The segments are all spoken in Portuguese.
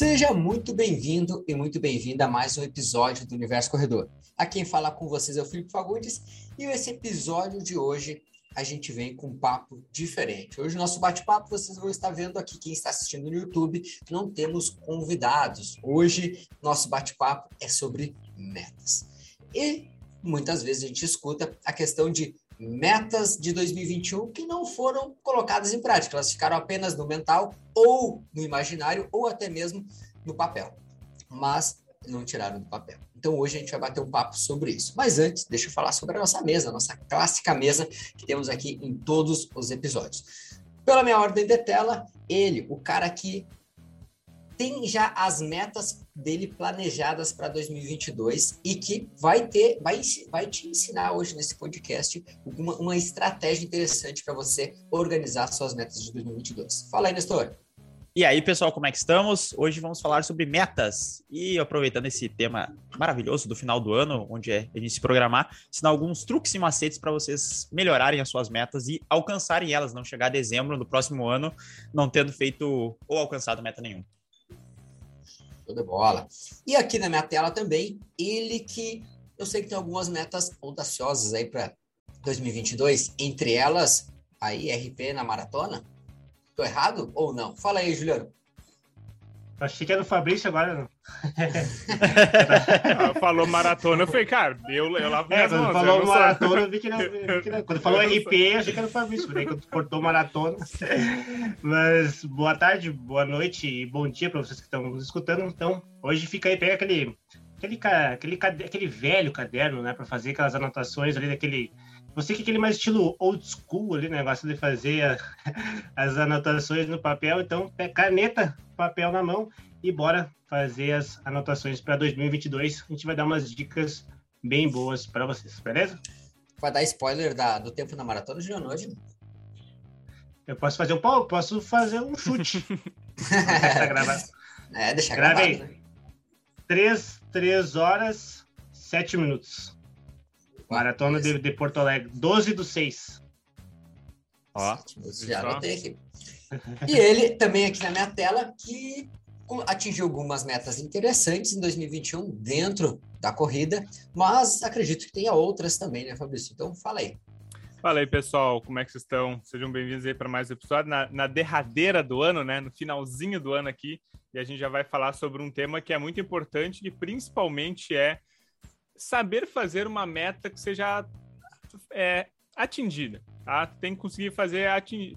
Seja muito bem-vindo e muito bem-vinda a mais um episódio do Universo Corredor. A quem fala com vocês é o Felipe Fagundes e esse episódio de hoje a gente vem com um papo diferente. Hoje, nosso bate-papo, vocês vão estar vendo aqui, quem está assistindo no YouTube, não temos convidados. Hoje, nosso bate-papo é sobre metas. E muitas vezes a gente escuta a questão de metas de 2021 que não foram colocadas em prática, elas ficaram apenas no mental ou no imaginário ou até mesmo no papel, mas não tiraram do papel. Então hoje a gente vai bater um papo sobre isso. Mas antes, deixa eu falar sobre a nossa mesa, a nossa clássica mesa que temos aqui em todos os episódios. Pela minha ordem de tela, ele, o cara que tem já as metas dele planejadas para 2022 e que vai ter, vai, vai te ensinar hoje nesse podcast uma, uma estratégia interessante para você organizar suas metas de 2022. Fala aí, Nestor. E aí, pessoal, como é que estamos? Hoje vamos falar sobre metas. E aproveitando esse tema maravilhoso do final do ano, onde é a gente se programar, ensinar alguns truques e macetes para vocês melhorarem as suas metas e alcançarem elas, não chegar a dezembro do próximo ano não tendo feito ou alcançado meta nenhuma. Show de bola. E aqui na minha tela também, ele que eu sei que tem algumas metas audaciosas aí para 2022, entre elas aí RP na maratona. Tô errado ou não? Fala aí, Juliano. Achei que era o Fabrício agora. Ah, falou maratona, eu falei, cara, eu, eu lavo é, quando mãos, falou maratona, eu vi que, não, vi que não. Quando falou RP, eu achei que era o Fabrício, né? Quando cortou maratona. Mas boa tarde, boa noite e bom dia para vocês que estão nos escutando. Então, hoje fica aí, pega aquele, aquele, aquele, aquele velho caderno, né? Para fazer aquelas anotações ali daquele. Você que é aquele mais estilo old school ali, né? Gosta de fazer a, as anotações no papel, então caneta, papel na mão e bora fazer as anotações para 2022. A gente vai dar umas dicas bem boas para vocês, beleza? Vai dar spoiler da, do tempo na maratona, Juliano, hoje? Eu posso fazer um posso fazer um chute. tá gravado. É, deixa gravado. Aí. Né? 3, 3 horas, 7 minutos. Maratona de, de, Porto Alegre, 12 do 6. Ó, já anotei aqui. E ele também aqui na minha tela, que atingiu algumas metas interessantes em 2021 dentro da corrida, mas acredito que tenha outras também, né, Fabrício? Então, fala aí. Fala aí, pessoal, como é que vocês estão? Sejam bem-vindos aí para mais um episódio, na, na, derradeira do ano, né, no finalzinho do ano aqui, e a gente já vai falar sobre um tema que é muito importante, que principalmente é saber fazer uma meta que seja é, atingida tá? Tem que conseguir fazer,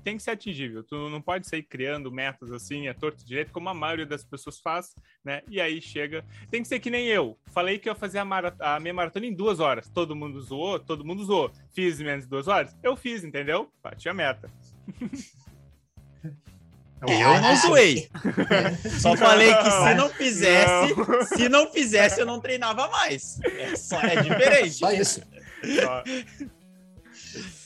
tem que ser atingível. Tu não pode sair criando metas assim, é torto direito, como a maioria das pessoas faz, né? E aí chega. Tem que ser que nem eu. Falei que eu ia fazer a, a minha maratona em duas horas. Todo mundo zoou, todo mundo zoou. Fiz menos de duas horas? Eu fiz, entendeu? Bati a meta. É, eu não zoei. Só falei que se não fizesse, não. se não fizesse, eu não treinava mais. É, só, é diferente. Só isso. Só.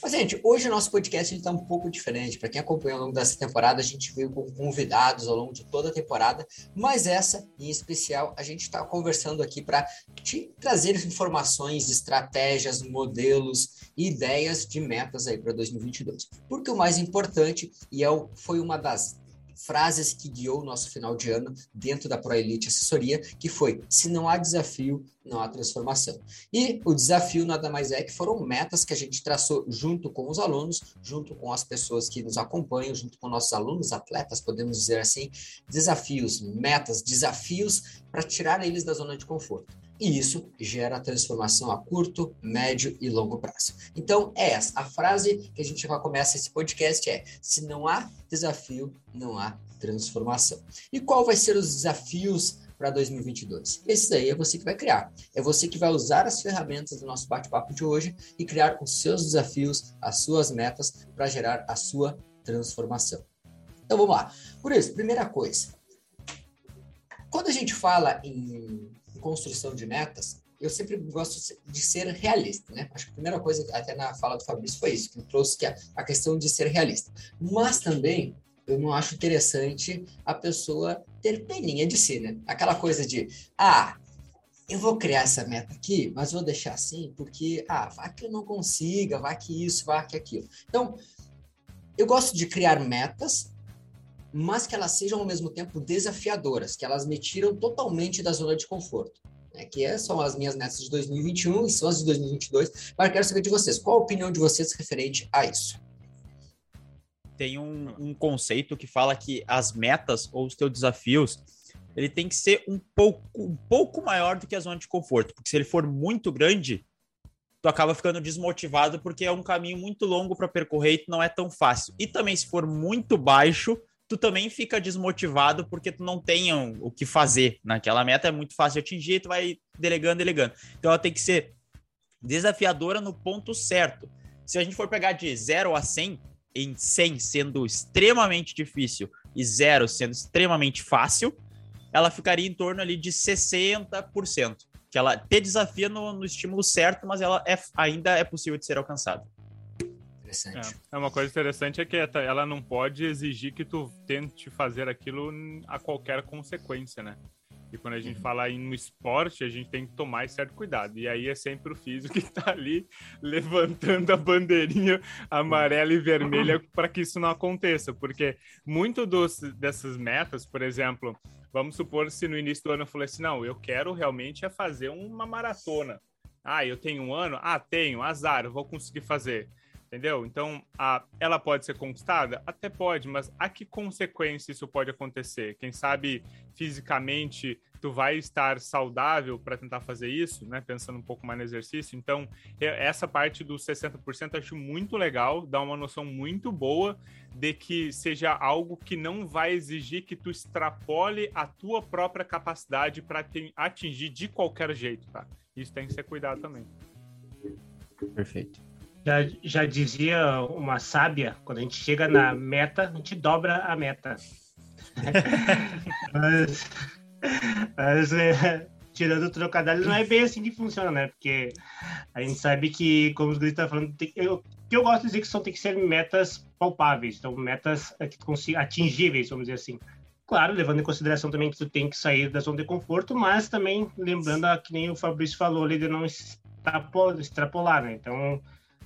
Mas, gente, hoje o nosso podcast está um pouco diferente. Para quem acompanhou ao longo dessa temporada, a gente veio com convidados ao longo de toda a temporada, mas essa, em especial, a gente está conversando aqui para te trazer informações, estratégias, modelos e ideias de metas aí para 2022. Porque o mais importante, e é, foi uma das frases que guiou o nosso final de ano dentro da ProElite Assessoria, que foi: se não há desafio, não há transformação. E o desafio nada mais é que foram metas que a gente traçou junto com os alunos, junto com as pessoas que nos acompanham, junto com nossos alunos, atletas, podemos dizer assim, desafios, metas, desafios para tirar eles da zona de conforto e isso gera transformação a curto, médio e longo prazo. Então, é essa. A frase que a gente vai começar esse podcast é: se não há desafio, não há transformação. E qual vai ser os desafios para 2022? Esse daí é você que vai criar. É você que vai usar as ferramentas do nosso bate-papo de hoje e criar os seus desafios, as suas metas para gerar a sua transformação. Então vamos lá. Por isso, primeira coisa. Quando a gente fala em construção de metas, eu sempre gosto de ser realista, né? Acho que a primeira coisa, até na fala do Fabrício, foi isso, que trouxe que a, a questão de ser realista. Mas também eu não acho interessante a pessoa ter peninha de si, né? Aquela coisa de, ah, eu vou criar essa meta aqui, mas vou deixar assim, porque, ah, vai que eu não consiga, vai que isso, vai que aquilo. Então, eu gosto de criar metas mas que elas sejam ao mesmo tempo desafiadoras, que elas me tiram totalmente da zona de conforto. Né, que é, são as minhas metas de 2021 e são as de 2022. Mas quero saber de vocês, qual a opinião de vocês referente a isso? Tem um, um conceito que fala que as metas ou os teus desafios ele tem que ser um pouco, um pouco maior do que a zona de conforto, porque se ele for muito grande, tu acaba ficando desmotivado porque é um caminho muito longo para percorrer e não é tão fácil. E também se for muito baixo, tu também fica desmotivado porque tu não tem o que fazer naquela meta, é muito fácil de atingir tu vai delegando, delegando. Então ela tem que ser desafiadora no ponto certo. Se a gente for pegar de 0 a 100, em 100 sendo extremamente difícil e 0 sendo extremamente fácil, ela ficaria em torno ali de 60%. Que ela te desafia no, no estímulo certo, mas ela é, ainda é possível de ser alcançada. Interessante. É, é, uma coisa interessante é que ela não pode exigir que tu tente fazer aquilo a qualquer consequência, né? E quando a gente uhum. fala em no esporte, a gente tem que tomar certo cuidado. E aí é sempre o físico que está ali levantando a bandeirinha amarela e vermelha para que isso não aconteça. Porque muito dos, dessas metas, por exemplo, Vamos supor se no início do ano eu falei assim, não, eu quero realmente é fazer uma maratona. Ah, eu tenho um ano? Ah, tenho, azar, eu vou conseguir fazer. Entendeu? Então, a, ela pode ser conquistada? Até pode, mas a que consequência isso pode acontecer? Quem sabe fisicamente tu vai estar saudável para tentar fazer isso, né? Pensando um pouco mais no exercício. Então, essa parte dos 60% eu acho muito legal, dá uma noção muito boa de que seja algo que não vai exigir que tu extrapole a tua própria capacidade para atingir de qualquer jeito, tá? Isso tem que ser cuidado também. Perfeito. Já, já dizia uma sábia, quando a gente chega na meta, a gente dobra a meta. mas, mas é, tirando o trocadilho, não é bem assim que funciona, né? Porque a gente sabe que, como os gritos estão falando, tem, eu, que eu gosto de dizer que são tem que ser metas palpáveis, então metas que consiga, atingíveis, vamos dizer assim. Claro, levando em consideração também que tu tem que sair da zona de conforto, mas também lembrando a, que nem o Fabrício falou ali de não extrapolar, né? Então,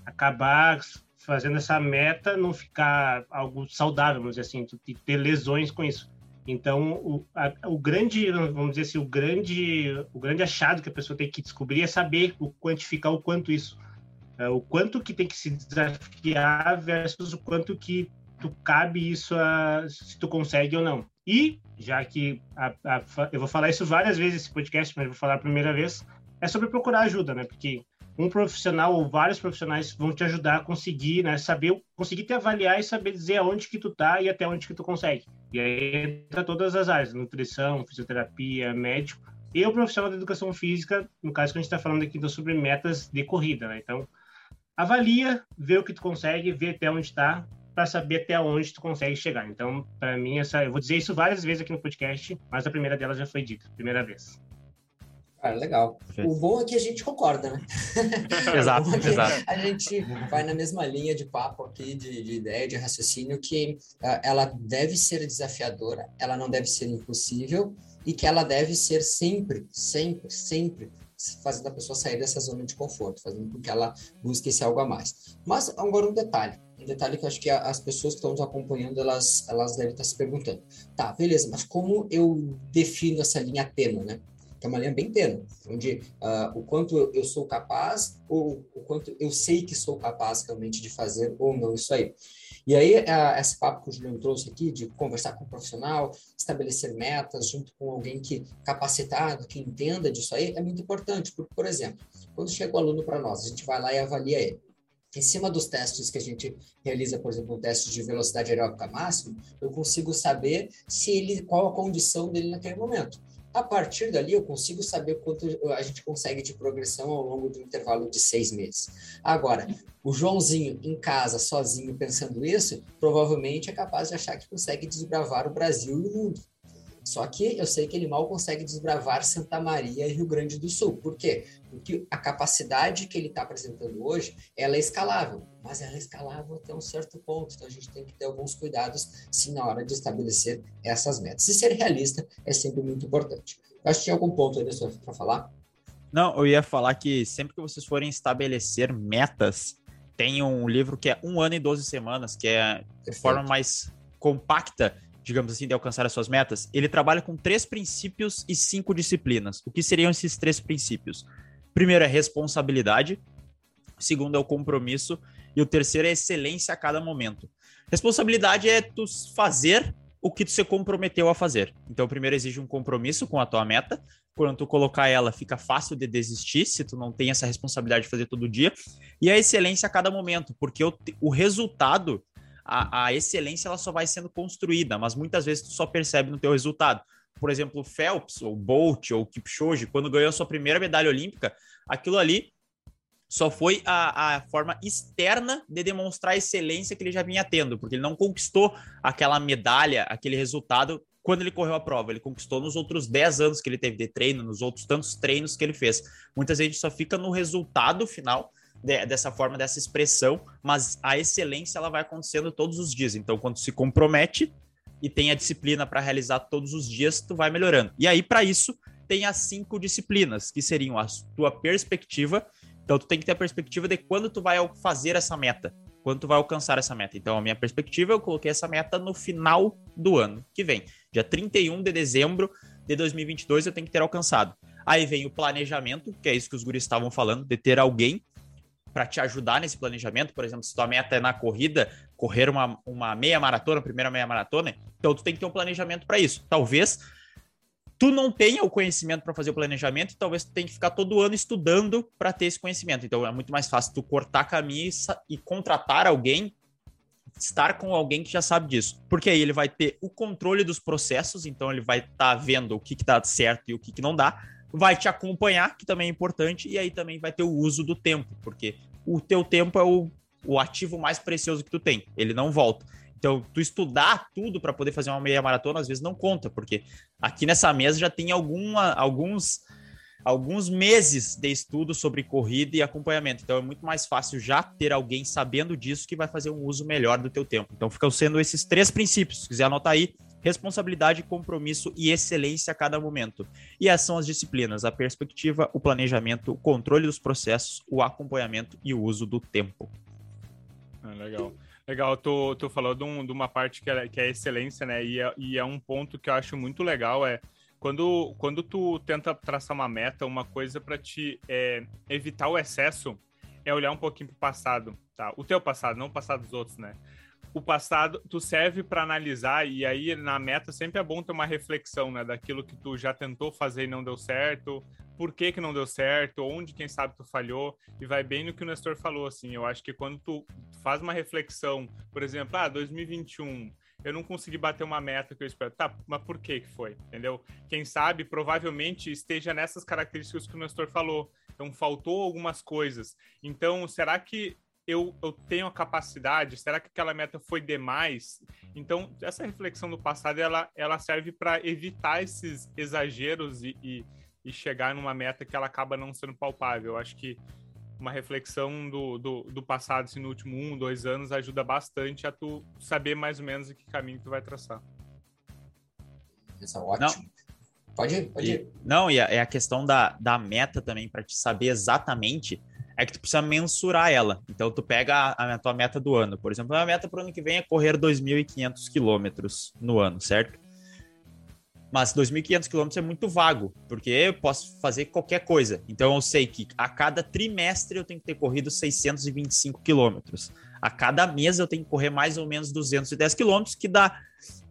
acabar fazendo essa meta não ficar algo saudável, vamos dizer assim, ter lesões com isso. Então, o, a, o grande, vamos dizer assim, o grande, o grande achado que a pessoa tem que descobrir é saber o quantificar o quanto isso, é, o quanto que tem que se desafiar versus o quanto que tu cabe isso a, se tu consegue ou não. E já que a, a, eu vou falar isso várias vezes nesse podcast, mas vou falar a primeira vez, é sobre procurar ajuda, né? Porque um profissional ou vários profissionais vão te ajudar a conseguir, né, saber, conseguir te avaliar e saber dizer aonde que tu tá e até onde que tu consegue. E aí entra todas as áreas, nutrição, fisioterapia, médico e o profissional da educação física, no caso que a gente está falando aqui sobre metas de corrida, né? Então, avalia, vê o que tu consegue, vê até onde está, para saber até onde tu consegue chegar. Então, para mim, essa, eu vou dizer isso várias vezes aqui no podcast, mas a primeira delas já foi dita, primeira vez. Cara, legal. O bom é que a gente concorda, né? exato, é exato. A gente vai na mesma linha de papo aqui, de, de ideia, de raciocínio, que uh, ela deve ser desafiadora, ela não deve ser impossível e que ela deve ser sempre, sempre, sempre fazendo a pessoa sair dessa zona de conforto, fazendo com que ela busque esse algo a mais. Mas agora um detalhe, um detalhe que eu acho que as pessoas que estão nos acompanhando, elas, elas devem estar se perguntando. Tá, beleza, mas como eu defino essa linha tênue, né? É uma linha bem tênue, onde uh, o quanto eu sou capaz ou o quanto eu sei que sou capaz realmente de fazer ou não isso aí. E aí, uh, esse papo que o Juliano trouxe aqui, de conversar com um profissional, estabelecer metas junto com alguém que capacitado, que entenda disso aí, é muito importante, porque, por exemplo, quando chega o aluno para nós, a gente vai lá e avalia ele. Em cima dos testes que a gente realiza, por exemplo, um teste de velocidade aeróbica máxima, eu consigo saber se ele, qual a condição dele naquele momento. A partir dali, eu consigo saber quanto a gente consegue de progressão ao longo de um intervalo de seis meses. Agora, o Joãozinho em casa, sozinho, pensando isso, provavelmente é capaz de achar que consegue desbravar o Brasil e o mundo. Só que eu sei que ele mal consegue desbravar Santa Maria e Rio Grande do Sul. Por quê? Porque a capacidade que ele está apresentando hoje, ela é escalável, mas ela é escalável até um certo ponto. Então a gente tem que ter alguns cuidados, sim, na hora de estabelecer essas metas. E ser realista é sempre muito importante. Eu acho que tinha algum ponto aí para falar? Não, eu ia falar que sempre que vocês forem estabelecer metas, tem um livro que é um ano e 12 semanas, que é de forma mais compacta digamos assim, de alcançar as suas metas, ele trabalha com três princípios e cinco disciplinas. O que seriam esses três princípios? Primeiro é responsabilidade, segundo é o compromisso e o terceiro é excelência a cada momento. Responsabilidade é tu fazer o que tu se comprometeu a fazer. Então, primeiro exige um compromisso com a tua meta. Quando tu colocar ela, fica fácil de desistir se tu não tem essa responsabilidade de fazer todo dia. E a excelência a cada momento, porque o, o resultado a, a excelência ela só vai sendo construída, mas muitas vezes tu só percebe no teu resultado. Por exemplo, Phelps, ou Bolt, ou Kipchoge, quando ganhou a sua primeira medalha olímpica, aquilo ali só foi a, a forma externa de demonstrar a excelência que ele já vinha tendo, porque ele não conquistou aquela medalha, aquele resultado quando ele correu a prova. Ele conquistou nos outros 10 anos que ele teve de treino, nos outros tantos treinos que ele fez. Muitas vezes só fica no resultado final de, dessa forma, dessa expressão, mas a excelência ela vai acontecendo todos os dias. Então, quando se compromete e tem a disciplina para realizar todos os dias, tu vai melhorando. E aí, para isso, tem as cinco disciplinas, que seriam a tua perspectiva. Então, tu tem que ter a perspectiva de quando tu vai fazer essa meta, quando tu vai alcançar essa meta. Então, a minha perspectiva, eu coloquei essa meta no final do ano que vem. Dia 31 de dezembro de 2022, eu tenho que ter alcançado. Aí vem o planejamento, que é isso que os guris estavam falando, de ter alguém para te ajudar nesse planejamento. Por exemplo, se tua meta é na corrida, correr uma, uma meia maratona, primeira meia maratona, então tu tem que ter um planejamento para isso. Talvez tu não tenha o conhecimento para fazer o planejamento e talvez tu tenha que ficar todo ano estudando para ter esse conhecimento. Então é muito mais fácil tu cortar caminho e, contratar alguém, estar com alguém que já sabe disso. Porque aí ele vai ter o controle dos processos, então ele vai estar tá vendo o que, que certo e o que, que não dá vai te acompanhar, que também é importante, e aí também vai ter o uso do tempo, porque o teu tempo é o, o ativo mais precioso que tu tem, ele não volta. Então, tu estudar tudo para poder fazer uma meia maratona, às vezes não conta, porque aqui nessa mesa já tem alguma, alguns, alguns meses de estudo sobre corrida e acompanhamento. Então, é muito mais fácil já ter alguém sabendo disso que vai fazer um uso melhor do teu tempo. Então, ficam sendo esses três princípios. Se quiser anotar aí, responsabilidade, compromisso e excelência a cada momento. E essas são as disciplinas: a perspectiva, o planejamento, o controle dos processos, o acompanhamento e o uso do tempo. Ah, legal. Legal, tu, tu falou de, um, de uma parte que é, que é excelência, né? E é, e é um ponto que eu acho muito legal, é quando, quando tu tenta traçar uma meta, uma coisa para te é, evitar o excesso, é olhar um pouquinho para o passado, tá? O teu passado, não o passado dos outros, né? O passado tu serve para analisar e aí na meta sempre é bom ter uma reflexão, né, daquilo que tu já tentou fazer e não deu certo, por que que não deu certo, onde quem sabe tu falhou e vai bem no que o Nestor falou assim. Eu acho que quando tu faz uma reflexão, por exemplo, ah, 2021 eu não consegui bater uma meta que eu espero. Tá, mas por que que foi? Entendeu? Quem sabe provavelmente esteja nessas características que o Nestor falou. Então faltou algumas coisas. Então, será que eu, eu tenho a capacidade? Será que aquela meta foi demais? Então, essa reflexão do passado, ela, ela serve para evitar esses exageros e, e, e, chegar numa meta que ela acaba não sendo palpável. Eu acho que uma reflexão do, do, do passado, assim, no último um, dois anos, ajuda bastante a tu saber mais ou menos que caminho tu vai traçar. Isso é ótimo. Não. Pode ir, pode ir. E, não, e a, é a questão da, da meta também, para te saber exatamente é que tu precisa mensurar ela. Então, tu pega a, a tua meta do ano. Por exemplo, a minha meta para o ano que vem é correr 2.500 quilômetros no ano, certo? Mas 2.500 quilômetros é muito vago, porque eu posso fazer qualquer coisa. Então, eu sei que a cada trimestre eu tenho que ter corrido 625 quilômetros. A cada mês eu tenho que correr mais ou menos 210 quilômetros, que dá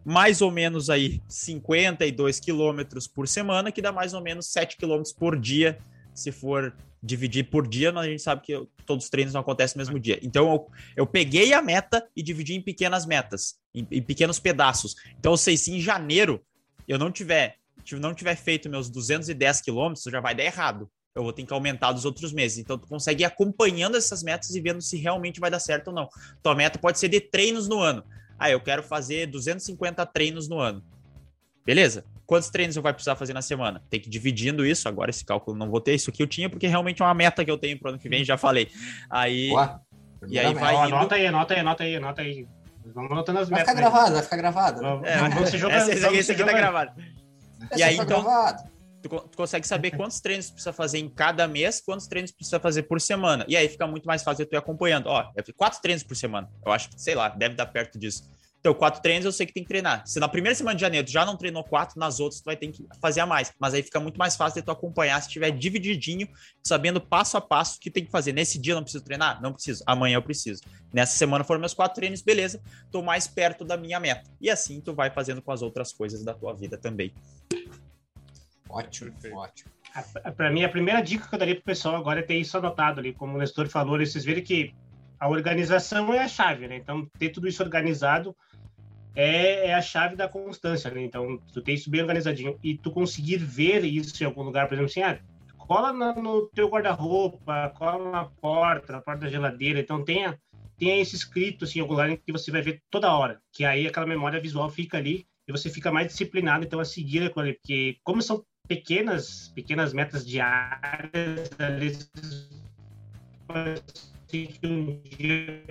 mais ou menos aí 52 quilômetros por semana, que dá mais ou menos 7 quilômetros por dia, se for dividir por dia, mas a gente sabe que todos os treinos não acontecem no mesmo dia. Então eu, eu peguei a meta e dividi em pequenas metas, em, em, pequenos pedaços. Então eu sei se em janeiro eu não tiver, não tiver feito meus 210 quilômetros, já vai dar errado. Eu vou ter que aumentar dos outros meses. Então tu consegue ir acompanhando essas metas e vendo se realmente vai dar certo ou não. Tua meta pode ser de treinos no ano. Ah, eu quero fazer 250 treinos no ano. Beleza? Quantos treinos eu vai precisar fazer na semana? Tem que ir dividindo isso. Agora esse cálculo não vou ter. Isso aqui eu tinha porque realmente é uma meta que eu tenho para o ano que vem, já falei. Aí. Ué, e aí vai. Ó, indo... Anota aí, anota aí, anota aí, anota aí. Vamos anotando as vai metas. Vai ficar gravado, vai ficar gravado. É, vamos se jogar. Esse, esse, esse aqui tá gravado. e aí, então. Tu, tu, consegue saber quantos treinos precisa fazer em cada mês, quantos treinos precisa fazer por semana. E aí fica muito mais fácil tu ir acompanhando. Ó, quatro treinos por semana. Eu acho que, sei lá, deve dar perto disso Então, quatro treinos eu sei que tem que treinar. Se na primeira semana de janeiro tu já não treinou quatro, nas outras tu vai ter que fazer a mais. Mas aí fica muito mais fácil de tu acompanhar se tiver divididinho, sabendo passo a passo o que tem que fazer. Nesse dia eu não preciso treinar? Não preciso. Amanhã eu preciso. Nessa semana foram meus quatro treinos, beleza. Tô mais perto da minha meta. E assim tu vai fazendo com as outras coisas da tua vida também. Ótimo, Perfeito. ótimo. Para mim, a primeira dica que eu daria para o pessoal agora é ter isso anotado ali, como o Nestor falou, vocês verem que a organização é a chave, né? Então, ter tudo isso organizado é, é a chave da constância, né? Então, tu ter isso bem organizadinho e tu conseguir ver isso em algum lugar, por exemplo, assim, ah, cola no teu guarda-roupa, cola na porta, na porta da geladeira, então tenha, tenha esse escrito, assim, em algum lugar que você vai ver toda hora, que aí aquela memória visual fica ali e você fica mais disciplinado, então, a seguir aquilo ali, porque como são pequenas, pequenas metas diárias, ali, um dia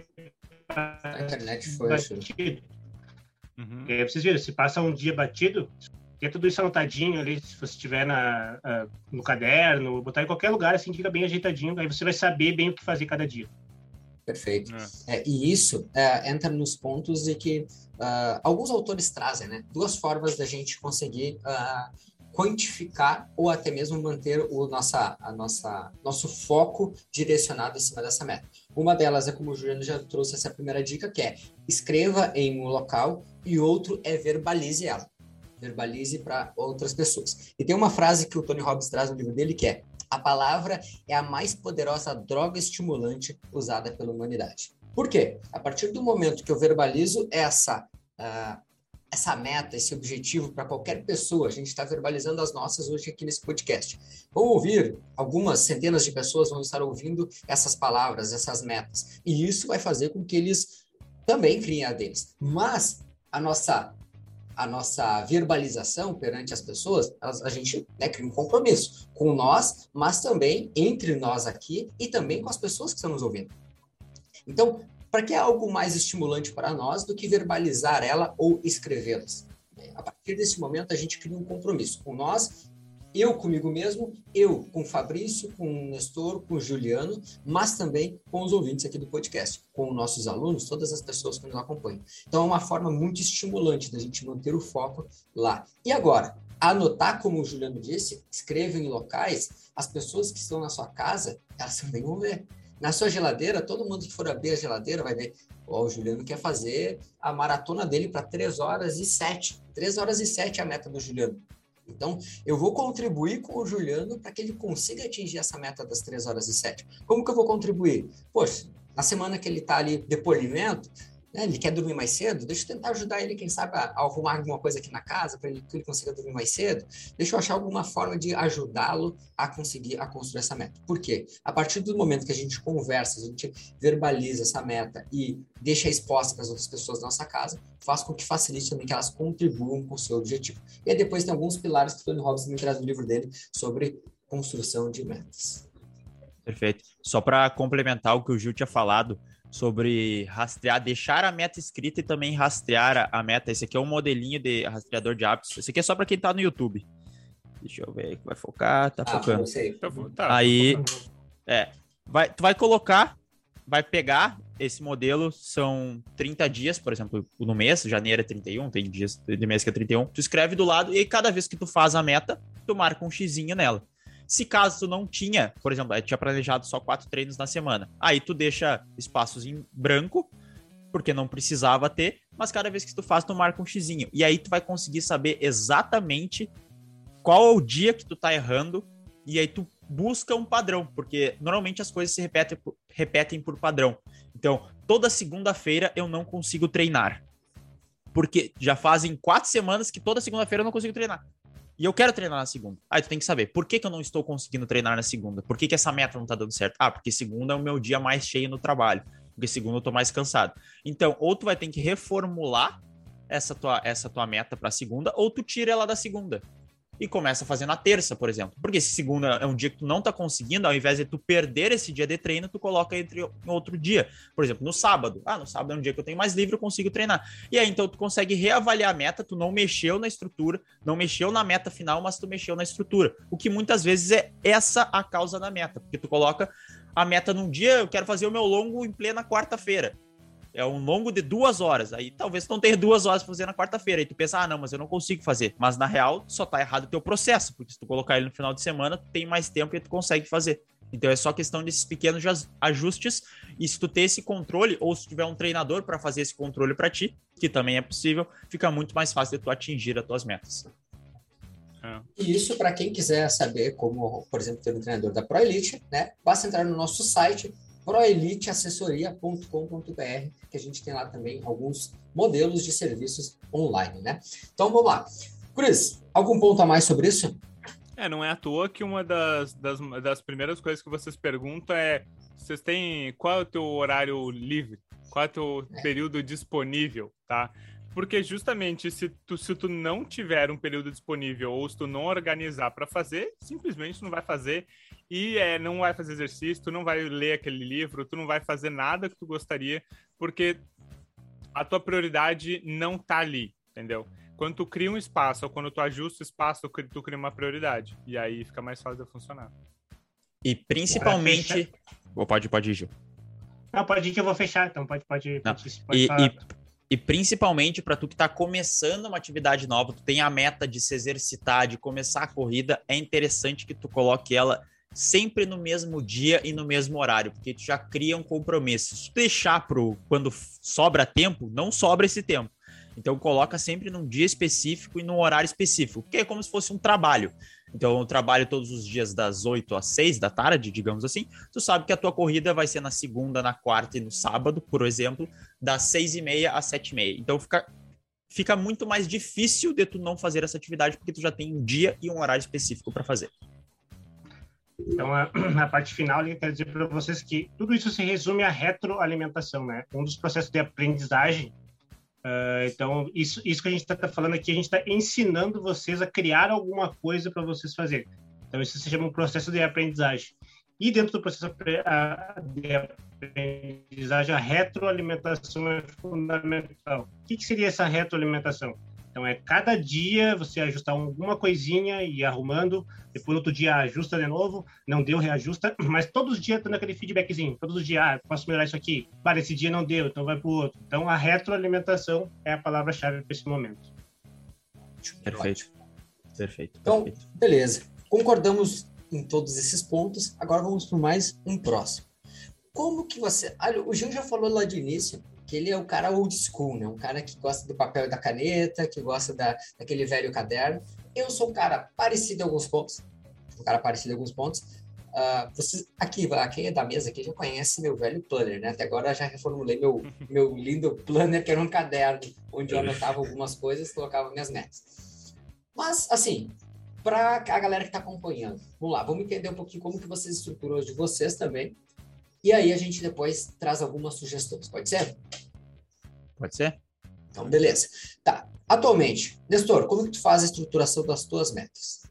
a internet foi batido. Uhum. E aí vocês viram, se passa um dia batido, tem tudo isso anotadinho ali, se você estiver na, uh, no caderno, botar em qualquer lugar, assim, fica bem ajeitadinho, aí você vai saber bem o que fazer cada dia. Perfeito. É. É, e isso é, entra nos pontos de que uh, alguns autores trazem, né? Duas formas da gente conseguir uh, quantificar ou até mesmo manter o nossa, a nossa, nosso foco direcionado em cima dessa meta. Uma delas é como o Juliano já trouxe essa primeira dica, que é escreva em um local e outro é verbalize ela. Verbalize para outras pessoas. E tem uma frase que o Tony Robbins traz no livro dele que é: a palavra é a mais poderosa droga estimulante usada pela humanidade. Por quê? A partir do momento que eu verbalizo essa uh, essa meta, esse objetivo para qualquer pessoa. A gente está verbalizando as nossas hoje aqui nesse podcast. Vão ouvir, algumas centenas de pessoas vão estar ouvindo essas palavras, essas metas. E isso vai fazer com que eles também criem a deles. Mas a nossa a nossa verbalização perante as pessoas, a, gente né, cria um compromisso com nós, mas também entre nós aqui e também com as pessoas que estão nos ouvindo. Então, para que é algo mais estimulante para nós do que verbalizar ela ou escrevê-las? A partir desse momento, a gente cria um compromisso com nós, eu comigo mesmo, eu com Fabrício, com Nestor, com Juliano, mas também com os ouvintes aqui do podcast, com os nossos alunos, todas as pessoas que nos acompanham. Então, é uma forma muito estimulante da gente manter o foco lá. E agora, anotar, como o Juliano disse, escreva em locais, as pessoas que estão na sua casa, elas também vão ver. Na sua geladeira, todo mundo que for abrir a geladeira vai ver, ó, o Juliano quer fazer a maratona dele para 3 horas e 7. 3 horas e 7 é a meta do Juliano. Então, eu vou contribuir com o Juliano para que ele consiga atingir essa meta das 3 horas e 7. Como que eu vou contribuir? Poxa, na semana que ele está ali de polimento, né, ele quer dormir mais cedo, deixa eu tentar ajudar ele, quem sabe, a, arrumar alguma coisa aqui na casa para ele, que ele consiga dormir mais cedo. Deixa eu achar alguma forma de ajudá-lo a conseguir a construir essa meta. Por quê? A partir do momento que a gente conversa, a gente verbaliza essa meta e deixa exposta para as outras pessoas da nossa casa, faz com que facilite também que elas contribuam com o seu objetivo. E aí depois tem alguns pilares que o Tony Robbins me traz no livro dele sobre construção de metas. Perfeito. Só para complementar o que o Gil tinha falado, sobre rastrear, deixar a meta escrita e também rastrear a meta. Esse aqui é um modelinho de rastreador de hábitos. Esse aqui é só para quem está no YouTube. Deixa eu ver aí que vai focar, tá ah, focando. Tá, tá, aí, é, vai, tu vai colocar, vai pegar esse modelo, são 30 dias, por exemplo, no mês, janeiro é 31, tem dias de mês que é 31, tu escreve do lado e cada vez que tu faz a meta, tu marca um xizinho nela. Se caso tu não tinha, por exemplo, tinha planejado só quatro treinos na semana, aí tu deixa espaços em branco, porque não precisava ter, mas cada vez que tu faz, tu marca um xizinho. E aí tu vai conseguir saber exatamente qual é o dia que tu tá errando, e aí tu busca um padrão, porque normalmente as coisas se repetem, repetem por padrão. Então, toda segunda-feira eu não consigo treinar. Porque já fazem quatro semanas que toda segunda-feira eu não consigo treinar. E eu quero treinar na segunda. Aí tu tem que saber, por que, que eu não estou conseguindo treinar na segunda? Por que, que essa meta não tá dando certo? Ah, porque segunda é o meu dia mais cheio no trabalho. Porque segunda eu tô mais cansado. Então, ou tu vai ter que reformular essa tua, essa tua meta para segunda, ou tu tira ela da segunda e começa a fazer na terça, por exemplo. Porque se segunda é um dia que tu não tá conseguindo, ao invés de tu perder esse dia de treino, tu coloca entre outro dia. Por exemplo, no sábado. Ah, no sábado é um dia que eu tenho mais livre, eu consigo treinar. E aí, então, tu consegue reavaliar a meta, tu não mexeu na estrutura, não mexeu na meta final, mas tu mexeu na estrutura. O que muitas vezes é essa a causa da meta, porque tu coloca a meta num dia, eu quero fazer o meu longo em plena quarta-feira. É um longo de duas horas. Aí talvez tu não tenha duas horas pra fazer na quarta-feira. Aí tu pensa, ah, não, mas eu não consigo fazer. Mas na real, só tá errado o teu processo, porque se tu colocar ele no final de semana, tu tem mais tempo e tu consegue fazer. Então é só questão desses pequenos ajustes. E se tu ter esse controle, ou se tiver um treinador para fazer esse controle para ti, que também é possível, fica muito mais fácil de tu atingir as tuas metas. É. E isso, para quem quiser saber como, por exemplo, ter um treinador da Pro Elite, né? Basta entrar no nosso site proeliteassessoria.com.br, que a gente tem lá também alguns modelos de serviços online, né? Então vamos lá. Cris, algum ponto a mais sobre isso? É, não é à toa que uma das, das, das primeiras coisas que vocês perguntam é: vocês têm qual é o teu horário livre? Qual é o teu é. período disponível, tá? Porque justamente se tu, se tu não tiver um período disponível ou se tu não organizar para fazer, simplesmente não vai fazer e é, não vai fazer exercício, tu não vai ler aquele livro, tu não vai fazer nada que tu gostaria, porque a tua prioridade não tá ali, entendeu? Quando tu cria um espaço ou quando tu ajusta o espaço, tu cria uma prioridade. E aí fica mais fácil de funcionar. E principalmente. Oh, pode, pode ir, Gil. Não, pode ir que eu vou fechar, então pode, pode, pode, pode e, e, e, principalmente para tu que está começando uma atividade nova, tu tem a meta de se exercitar, de começar a corrida, é interessante que tu coloque ela sempre no mesmo dia e no mesmo horário, porque tu já cria um compromisso. Se tu deixar pro quando sobra tempo, não sobra esse tempo. Então coloca sempre num dia específico e num horário específico, que é como se fosse um trabalho. Então eu trabalho todos os dias das 8 às 6 da tarde, digamos assim. Tu sabe que a tua corrida vai ser na segunda, na quarta e no sábado, por exemplo, das 6 e meia às 7 e meia. Então fica fica muito mais difícil de tu não fazer essa atividade porque tu já tem um dia e um horário específico para fazer. Então, a, a, parte final, eu quero dizer para vocês que tudo isso se resume à retroalimentação, né? Um dos processos de aprendizagem. Uh, então, isso, isso que a gente está falando aqui, a gente está ensinando vocês a criar alguma coisa para vocês fazerem. Então, isso se chama um processo de aprendizagem. E dentro do processo de aprendizagem, a retroalimentação é fundamental. O que, que seria essa retroalimentação? Então é cada dia você ajustar alguma coisinha e ir arrumando, depois outro dia ajusta de novo, não deu, reajusta, mas todos os dias dando aquele feedbackzinho, todos os dias, ah, posso melhorar isso aqui, para esse dia não deu, então vai para o outro. Então a retroalimentação é a palavra-chave para esse momento. Perfeito. Perfeito. Então, perfeito. beleza. Concordamos em todos esses pontos. Agora vamos para mais um próximo. Como que você. Olha, o Gil já falou lá de início que ele é o cara old school, né? Um cara que gosta do papel e da caneta, que gosta da, daquele velho caderno. Eu sou um cara parecido em alguns pontos, um cara parecido em alguns pontos. Uh, vocês, aqui, quem é da mesa aqui já conhece meu velho planner, né? Até agora já reformulei meu, meu lindo planner, que era um caderno, onde eu anotava algumas coisas, colocava minhas metas. Mas, assim, para a galera que está acompanhando, vamos lá, vamos entender um pouquinho como que vocês estruturam de vocês também, e aí a gente depois traz algumas sugestões, pode ser? Pode ser? Então, beleza. Tá. Atualmente, Nestor, como que tu faz a estruturação das tuas metas?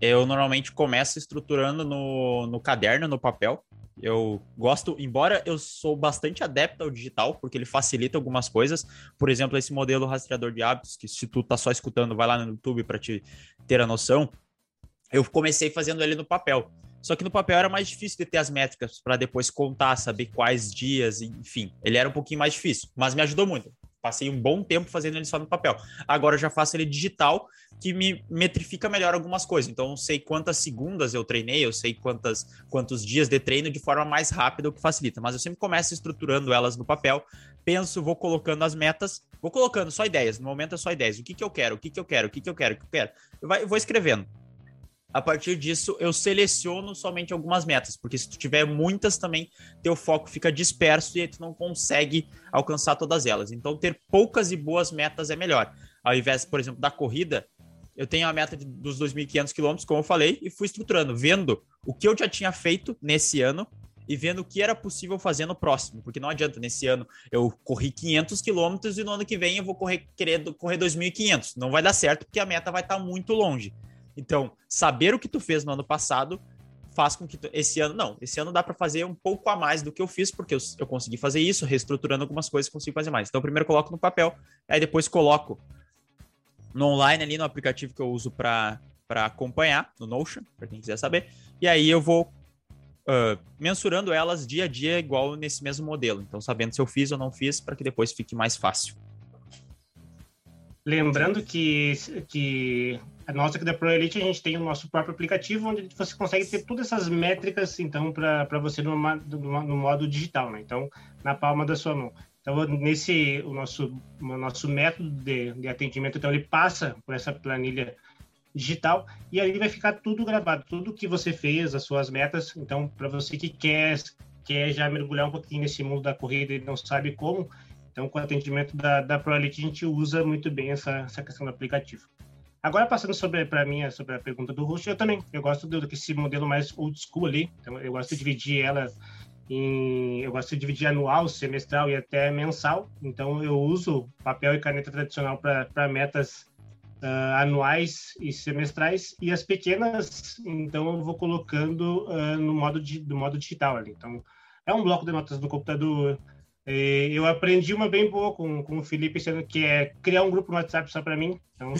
Eu normalmente começo estruturando no, no caderno, no papel. Eu gosto, embora eu sou bastante adepto ao digital, porque ele facilita algumas coisas. Por exemplo, esse modelo rastreador de hábitos, que se tu tá só escutando, vai lá no YouTube para te ter a noção. Eu comecei fazendo ele no papel. Só que no papel era mais difícil de ter as métricas para depois contar, saber quais dias, enfim. Ele era um pouquinho mais difícil, mas me ajudou muito. Passei um bom tempo fazendo ele só no papel. Agora eu já faço ele digital, que me metrifica melhor algumas coisas. Então eu sei quantas segundas eu treinei, eu sei quantas, quantos dias de treino de forma mais rápida, o que facilita. Mas eu sempre começo estruturando elas no papel, penso, vou colocando as metas, vou colocando só ideias. No momento é só ideias. O que, que eu quero, o que, que eu quero, o que, que eu quero, o que eu quero. Eu, eu vou escrevendo a partir disso eu seleciono somente algumas metas, porque se tu tiver muitas também, teu foco fica disperso e aí tu não consegue alcançar todas elas. Então ter poucas e boas metas é melhor. Ao invés, por exemplo, da corrida, eu tenho a meta de, dos 2.500 quilômetros, como eu falei, e fui estruturando, vendo o que eu já tinha feito nesse ano e vendo o que era possível fazer no próximo, porque não adianta, nesse ano eu corri 500 quilômetros e no ano que vem eu vou correr, querer correr 2.500. Não vai dar certo, porque a meta vai estar muito longe. Então, saber o que tu fez no ano passado faz com que tu, esse ano não, esse ano dá para fazer um pouco a mais do que eu fiz porque eu, eu consegui fazer isso, reestruturando algumas coisas, consigo fazer mais. Então, primeiro coloco no papel, aí depois coloco no online ali no aplicativo que eu uso para para acompanhar no Notion, para quem quiser saber. E aí eu vou uh, mensurando elas dia a dia igual nesse mesmo modelo. Então, sabendo se eu fiz ou não fiz, para que depois fique mais fácil. Lembrando que, que a nossa aqui da Pro Elite, a gente tem o nosso próprio aplicativo, onde você consegue ter todas essas métricas, então, para você no, modo digital, né? Então, na palma da sua mão. Então, nesse, o nosso, o nosso método de, de atendimento, então, ele passa por essa planilha digital e ali vai ficar tudo gravado, tudo que você fez, as suas metas. Então, para você que quer, quer já mergulhar um pouquinho nesse mundo da corrida e não sabe como, então com o atendimento da, da ProElite a gente usa muito bem essa, essa questão do aplicativo. Agora passando sobre para mim sobre a pergunta do Rush, eu também eu gosto do desse modelo mais old school ali. Então eu gosto de dividir ela em eu gosto de dividir anual, semestral e até mensal. Então eu uso papel e caneta tradicional para metas uh, anuais e semestrais e as pequenas, então eu vou colocando uh, no modo de, do modo digital ali. Então é um bloco de notas do computador. Eu aprendi uma bem boa com, com o Felipe, sendo que é criar um grupo no WhatsApp só para mim. Então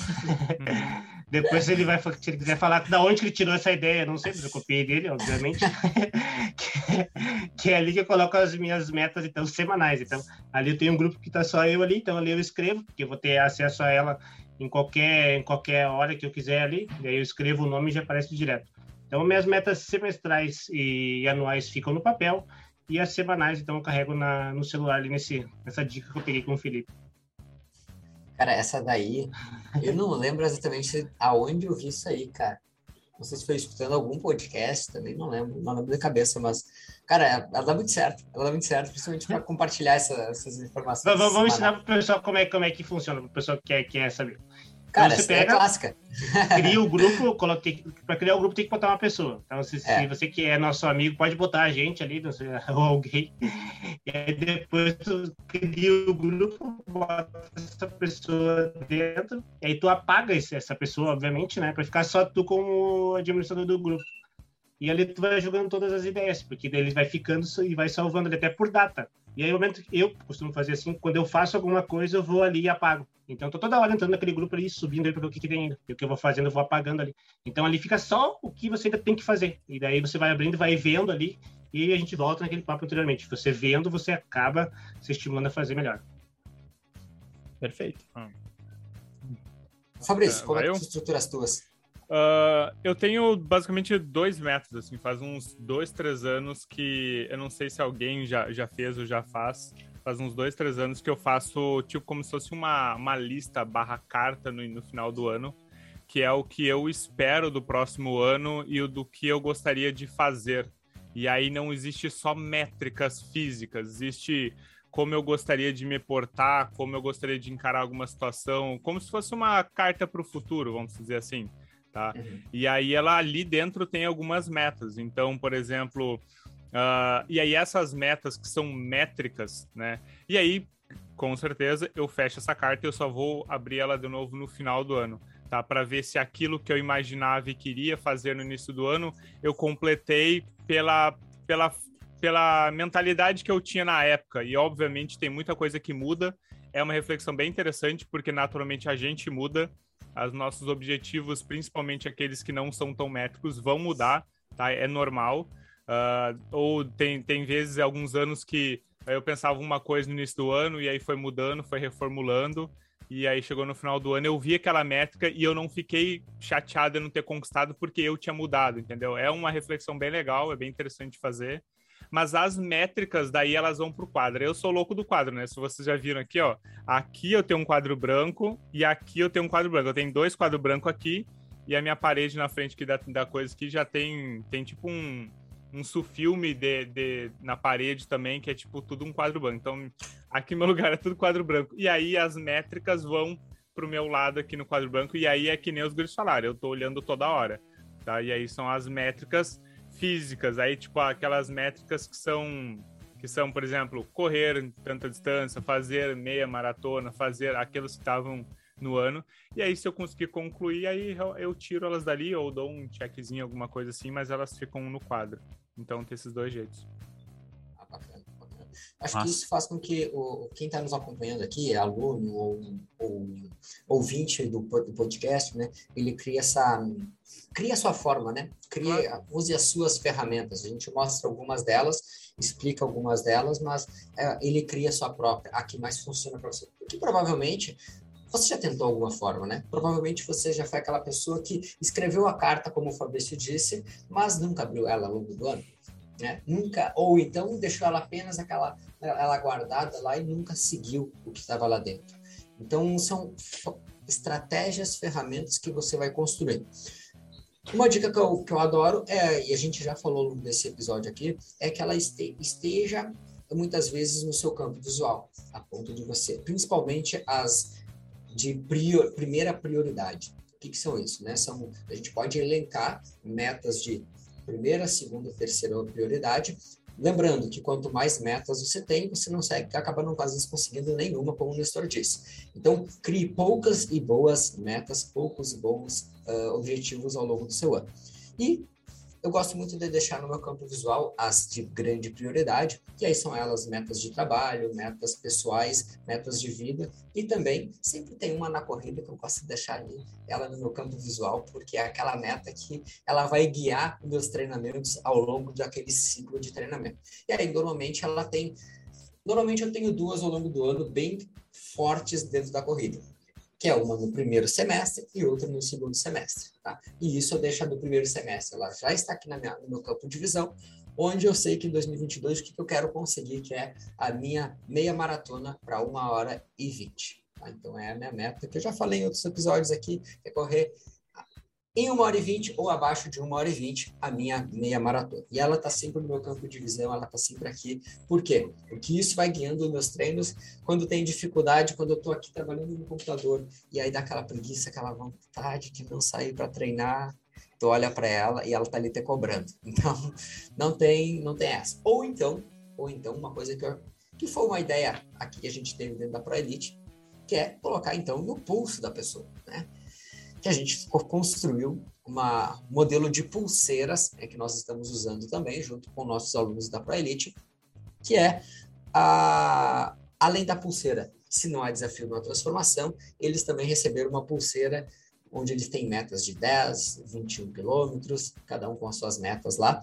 depois ele vai, se ele quiser falar da onde ele tirou essa ideia, não sei, mas eu copiei dele, obviamente. que, que, é ali que eu coloco as minhas metas então semanais. Então ali eu tenho um grupo que tá só eu ali, então ali eu escrevo, porque eu vou ter acesso a ela em qualquer, em qualquer hora que eu quiser ali, e aí eu escrevo o nome e já aparece direto. Então, minhas metas semestrais e anuais ficam no papel, e as semanais, então, eu carrego na, no celular ali nesse, nessa dica que eu peguei com o Felipe. Cara, essa daí, eu não lembro exatamente aonde eu vi isso aí, cara. Não sei se foi escutando algum podcast, também não lembro, não lembro da cabeça, mas, cara, ela dá muito certo. Ela dá muito certo, principalmente para compartilhar essa, essas informações. Vamos, vamos ensinar para o pessoal como é, como é que funciona, para o pessoal que quer, quer saber. Cara, então, você pega, é clássica. Cria o grupo, para criar o grupo tem que botar uma pessoa. Então, se, é. se, você que é nosso amigo, pode botar a gente ali, sei, ou alguém. E aí depois tu cria o grupo, bota essa pessoa dentro, e aí tu apaga essa pessoa, obviamente, né? Para ficar só tu como administrador do grupo. E ali tu vai jogando todas as ideias, porque daí ele vai ficando e vai salvando ele até por data. E aí, no momento que eu costumo fazer assim, quando eu faço alguma coisa, eu vou ali e apago. Então, eu tô toda hora entrando naquele grupo ali, subindo aí para ver o que, que tem ainda. E o que eu vou fazendo, eu vou apagando ali. Então, ali fica só o que você ainda tem que fazer. E daí você vai abrindo, vai vendo ali, e a gente volta naquele papo anteriormente. Você vendo, você acaba se estimulando a fazer melhor. Perfeito. Hum. Fabrício, como é que tu estrutura as tuas? Uh, eu tenho basicamente dois métodos, assim, faz uns dois, três anos que eu não sei se alguém já, já fez ou já faz, faz uns dois, três anos que eu faço, tipo, como se fosse uma, uma lista barra carta no, no final do ano, que é o que eu espero do próximo ano e o do que eu gostaria de fazer. E aí não existe só métricas físicas, existe como eu gostaria de me portar, como eu gostaria de encarar alguma situação, como se fosse uma carta para o futuro, vamos dizer assim tá? Uhum. E aí ela ali dentro tem algumas metas. Então, por exemplo, uh, e aí essas metas que são métricas, né? E aí, com certeza, eu fecho essa carta e eu só vou abrir ela de novo no final do ano, tá? Para ver se aquilo que eu imaginava e queria fazer no início do ano, eu completei pela pela pela mentalidade que eu tinha na época. E obviamente tem muita coisa que muda. É uma reflexão bem interessante porque naturalmente a gente muda os nossos objetivos, principalmente aqueles que não são tão métricos, vão mudar, tá? É normal. Uh, ou tem, tem vezes, alguns anos que eu pensava uma coisa no início do ano e aí foi mudando, foi reformulando. E aí chegou no final do ano, eu vi aquela métrica e eu não fiquei chateado em não ter conquistado porque eu tinha mudado, entendeu? É uma reflexão bem legal, é bem interessante fazer mas as métricas daí elas vão pro quadro. Eu sou louco do quadro, né? Se vocês já viram aqui, ó, aqui eu tenho um quadro branco e aqui eu tenho um quadro branco. Eu tenho dois quadros brancos aqui e a minha parede na frente aqui da, da coisa aqui já tem, tem tipo um, um sufilme de, de, na parede também, que é tipo tudo um quadro branco. Então, aqui meu lugar é tudo quadro branco. E aí as métricas vão pro meu lado aqui no quadro branco, e aí é que nem os gritos falaram, eu tô olhando toda hora, tá? E aí são as métricas físicas, aí tipo aquelas métricas que são que são, por exemplo, correr tanta distância, fazer meia maratona, fazer aqueles que estavam no ano. E aí, se eu conseguir concluir, aí eu tiro elas dali ou dou um checkzinho, alguma coisa assim, mas elas ficam no quadro. Então, tem esses dois jeitos. Acho Nossa. que isso faz com que o, quem está nos acompanhando aqui, aluno ou, ou ouvinte do, do podcast, né, ele cria essa cria a sua forma, né? Cria, use as suas ferramentas. A gente mostra algumas delas, explica algumas delas, mas é, ele cria a sua própria, a que mais funciona para você. Porque provavelmente você já tentou alguma forma, né? Provavelmente você já foi aquela pessoa que escreveu a carta, como o Fabrício disse, mas nunca abriu ela ao longo do ano. Né? Nunca, ou então deixou ela apenas aquela, ela guardada lá e nunca seguiu o que estava lá dentro. Então, são estratégias, ferramentas que você vai construir. Uma dica que eu, que eu adoro, é, e a gente já falou nesse episódio aqui, é que ela este, esteja muitas vezes no seu campo visual, a ponto de você, principalmente as de prior, primeira prioridade. O que, que são isso? Né? São, a gente pode elencar metas de primeira, segunda, terceira prioridade. Lembrando que quanto mais metas você tem, você não segue, acaba não quase conseguindo nenhuma, como o Nestor disse. Então, crie poucas e boas metas, poucos e bons uh, objetivos ao longo do seu ano. E eu gosto muito de deixar no meu campo visual as de grande prioridade, que aí são elas metas de trabalho, metas pessoais, metas de vida, e também sempre tem uma na corrida que eu gosto de deixar ali, ela no meu campo visual, porque é aquela meta que ela vai guiar meus treinamentos ao longo daquele ciclo de treinamento. E aí, normalmente, ela tem. Normalmente eu tenho duas ao longo do ano bem fortes dentro da corrida que é uma no primeiro semestre e outra no segundo semestre. Tá? E isso eu deixo no primeiro semestre, ela já está aqui na minha, no meu campo de visão, onde eu sei que em 2022 o que, que eu quero conseguir, que é a minha meia maratona para uma hora e vinte. Tá? Então é a minha meta, que eu já falei em outros episódios aqui, é correr em uma hora e vinte ou abaixo de uma hora e vinte a minha meia maratona. E ela está sempre no meu campo de visão, ela está sempre aqui. Por quê? Porque isso vai guiando os meus treinos quando tem dificuldade, quando eu estou aqui trabalhando no computador e aí dá aquela preguiça, aquela vontade de não sair para treinar. Tu olha para ela e ela está ali te cobrando. Então, não tem, não tem essa. Ou então, ou então uma coisa que, eu, que foi uma ideia aqui que a gente teve dentro da Pro Elite, que é colocar então no pulso da pessoa, né? Que a gente construiu um modelo de pulseiras, é, que nós estamos usando também, junto com nossos alunos da ProElite, que é, a, além da pulseira, se não há desafio na transformação, eles também receberam uma pulseira onde eles têm metas de 10, 21 quilômetros, cada um com as suas metas lá,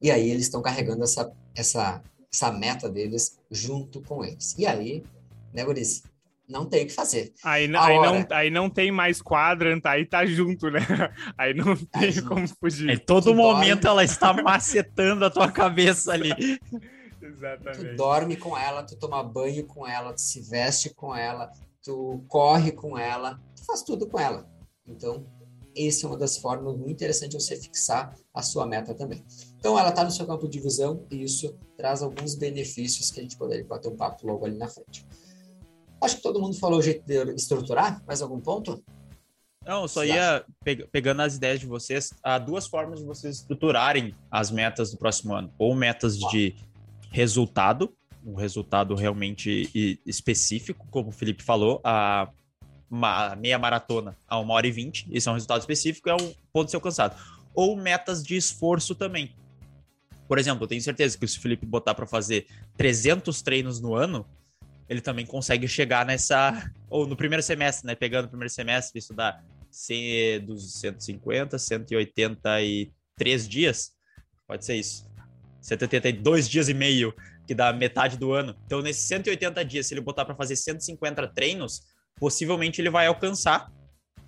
e aí eles estão carregando essa, essa, essa meta deles junto com eles. E aí, né, Gurice? Não tem o que fazer. Aí, aí, não, aí não tem mais quadrant, aí tá junto, né? Aí não tá tem junto. como fugir. Em todo tu momento dorme. ela está macetando a tua cabeça ali. Exatamente. Tu dorme com ela, tu toma banho com ela, tu se veste com ela, tu corre com ela, tu faz tudo com ela. Então, essa é uma das formas muito interessantes você fixar a sua meta também. Então, ela está no seu campo de visão e isso traz alguns benefícios que a gente poderia bater um papo logo ali na frente. Acho que todo mundo falou o jeito de estruturar. Mais algum ponto? Não, eu só ia pe pegando as ideias de vocês. Há duas formas de vocês estruturarem as metas do próximo ano. Ou metas de resultado, um resultado realmente específico, como o Felipe falou, a uma meia maratona a uma hora e vinte. Esse é um resultado específico, é um ponto de ser alcançado. Ou metas de esforço também. Por exemplo, eu tenho certeza que se o Felipe botar para fazer 300 treinos no ano, ele também consegue chegar nessa. Ou no primeiro semestre, né? Pegando o primeiro semestre, estudar dos 150, 183 dias. Pode ser isso. 182 dias e meio, que dá metade do ano. Então, nesses 180 dias, se ele botar para fazer 150 treinos, possivelmente ele vai alcançar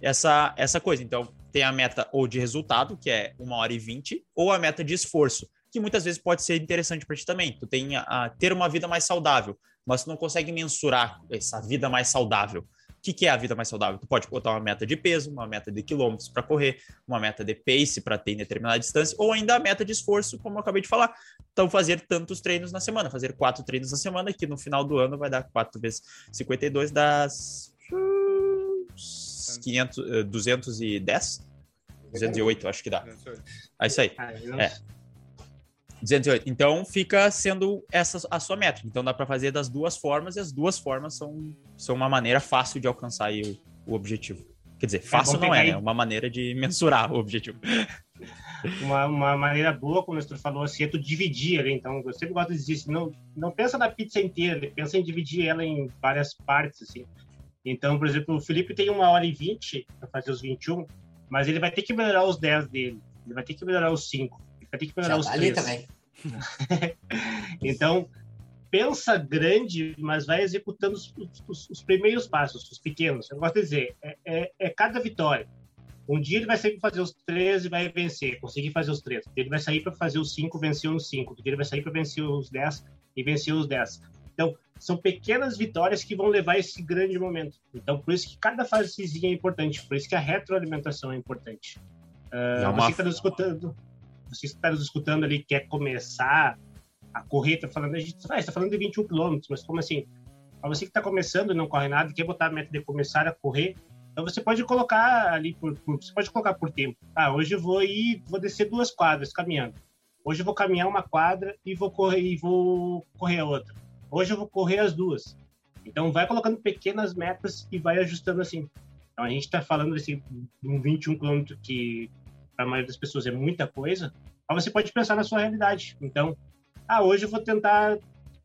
essa, essa coisa. Então, tem a meta ou de resultado, que é uma hora e 20, ou a meta de esforço, que muitas vezes pode ser interessante para ti também. Tu tem a, a, ter uma vida mais saudável mas tu não consegue mensurar essa vida mais saudável. O que, que, é a vida mais saudável? Tu pode botar uma meta de peso, uma meta de quilômetros para correr, uma meta de pace para ter em determinada distância, ou ainda a meta de esforço, como eu acabei de falar. Então, fazer tantos treinos na semana, fazer quatro treinos na semana, que no final do ano vai dar 4 vezes 52, das 500, 210? 208, acho que dá. É isso aí. É. 208. Então fica sendo essa a sua métrica. Então dá para fazer das duas formas e as duas formas são, são uma maneira fácil de alcançar o, o objetivo. Quer dizer, é fácil é não é, né? É uma maneira de mensurar o objetivo. uma, uma maneira boa, como o Nestor falou, assim, é tu dividir ali. Então, eu sempre gosto de dizer assim, não, não pensa na pizza inteira, pensa em dividir ela em várias partes, assim. Então, por exemplo, o Felipe tem uma hora e vinte para fazer os 21, mas ele vai ter que melhorar os 10 dele, ele vai ter que melhorar os 5, ele vai ter que melhorar Já os tá 3. também. então, pensa grande, mas vai executando os, os, os, primeiros passos, os pequenos. Eu gosto de dizer, é, é, é, cada vitória. Um dia ele vai sair para fazer os três e vai vencer, conseguir fazer os três. Ele vai sair para fazer os cinco, vencer os cinco. Ele vai sair para vencer os dez e vencer os dez. Então, são pequenas vitórias que vão levar esse grande momento. Então, por isso que cada fasezinha é importante, por isso que a retroalimentação é importante. Uh, é uma... Você que está nos escutando, você que está nos escutando ali, quer começar a correr, está falando, a gente ah, está falando de 21 quilômetros, mas como assim? Para você que está começando e não corre nada, quer botar a meta de começar a correr, então você pode colocar ali por, por, você pode colocar por tempo. Ah, hoje eu vou ir, vou descer duas quadras caminhando. Hoje eu vou caminhar uma quadra e vou correr e vou correr a outra. Hoje eu vou correr as duas. Então vai colocando pequenas metas e vai ajustando assim. Então a gente está falando desse um 21 km que para a maioria das pessoas é muita coisa, mas você pode pensar na sua realidade. Então ah, hoje eu vou tentar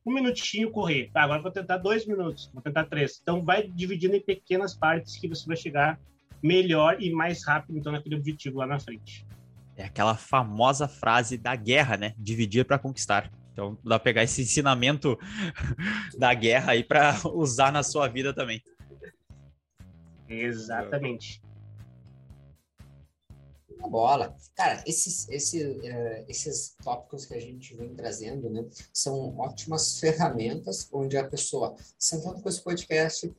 um minutinho correr. Tá, agora eu vou tentar dois minutos, vou tentar três. Então, vai dividindo em pequenas partes que você vai chegar melhor e mais rápido, então, naquele objetivo lá na frente. É aquela famosa frase da guerra, né? Dividir para conquistar. Então, dá pra pegar esse ensinamento da guerra aí para usar na sua vida também. Exatamente bola. Cara, esses, esse, uh, esses tópicos que a gente vem trazendo, né, são ótimas ferramentas onde a pessoa, sentando com esse podcast,